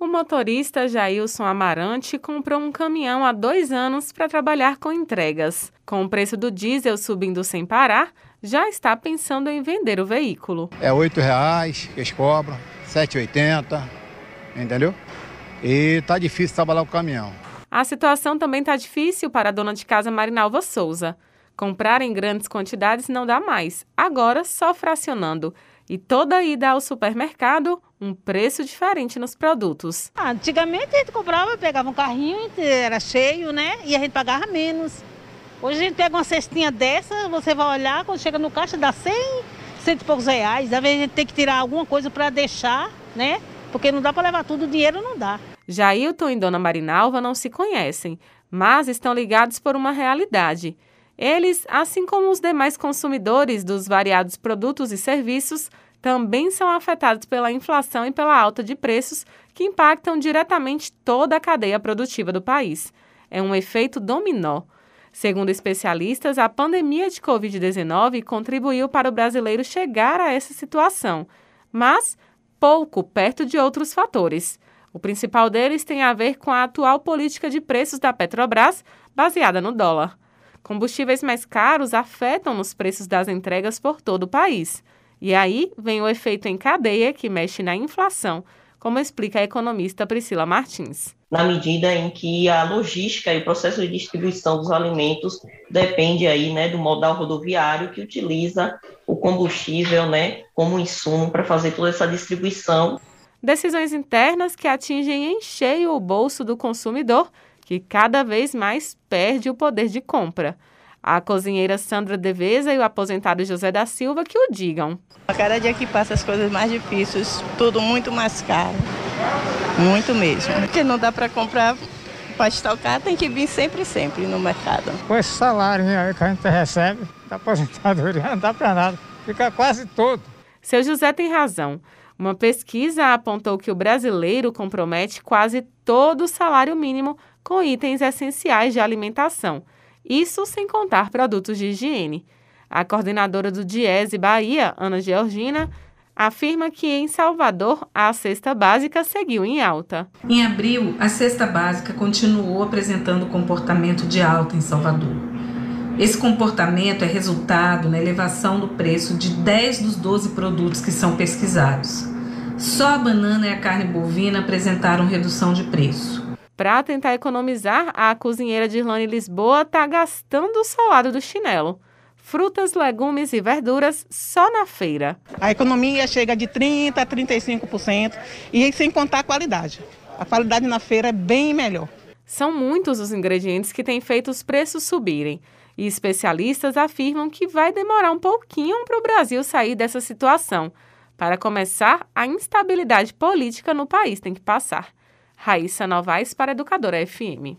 O motorista Jailson Amarante comprou um caminhão há dois anos para trabalhar com entregas. Com o preço do diesel subindo sem parar, já está pensando em vender o veículo. É R$ reais que eles cobram, R$ 7,80, entendeu? E tá difícil trabalhar com o caminhão. A situação também está difícil para a dona de casa Marinalva Souza. Comprar em grandes quantidades não dá mais, agora só fracionando. E toda ida ao supermercado, um preço diferente nos produtos. Ah, antigamente a gente comprava, pegava um carrinho, era cheio, né? E a gente pagava menos. Hoje a gente pega uma cestinha dessa, você vai olhar, quando chega no caixa dá 100, cento e poucos reais. Às vezes a gente tem que tirar alguma coisa para deixar, né? Porque não dá para levar tudo, o dinheiro não dá. Jailton e Dona Marinalva não se conhecem, mas estão ligados por uma realidade. Eles, assim como os demais consumidores dos variados produtos e serviços, também são afetados pela inflação e pela alta de preços que impactam diretamente toda a cadeia produtiva do país. É um efeito dominó. Segundo especialistas, a pandemia de Covid-19 contribuiu para o brasileiro chegar a essa situação, mas pouco perto de outros fatores. O principal deles tem a ver com a atual política de preços da Petrobras, baseada no dólar. Combustíveis mais caros afetam nos preços das entregas por todo o país. E aí vem o efeito em cadeia que mexe na inflação, como explica a economista Priscila Martins. Na medida em que a logística e o processo de distribuição dos alimentos depende aí, né, do modal rodoviário que utiliza o combustível, né, como insumo para fazer toda essa distribuição. Decisões internas que atingem em cheio o bolso do consumidor que cada vez mais perde o poder de compra. A cozinheira Sandra Deveza e o aposentado José da Silva que o digam. A cada dia que passa as coisas mais difíceis, tudo muito mais caro. Muito mesmo. Porque não dá para comprar para estocar, tem que vir sempre, sempre no mercado. Com esse salário aí que a gente recebe da aposentadoria, não dá para nada. Fica quase todo. Seu José tem razão. Uma pesquisa apontou que o brasileiro compromete quase todo o salário mínimo com itens essenciais de alimentação, isso sem contar produtos de higiene. A coordenadora do Diese Bahia, Ana Georgina, afirma que em Salvador a cesta básica seguiu em alta. Em abril, a cesta básica continuou apresentando comportamento de alta em Salvador. Esse comportamento é resultado na elevação do preço de 10 dos 12 produtos que são pesquisados. Só a banana e a carne bovina apresentaram redução de preço. Para tentar economizar, a cozinheira de Irlane Lisboa está gastando o solado do chinelo. Frutas, legumes e verduras só na feira. A economia chega de 30% a 35% e sem contar a qualidade. A qualidade na feira é bem melhor. São muitos os ingredientes que têm feito os preços subirem. E especialistas afirmam que vai demorar um pouquinho para o Brasil sair dessa situação. Para começar, a instabilidade política no país tem que passar. Raíssa Novaes para Educadora FM.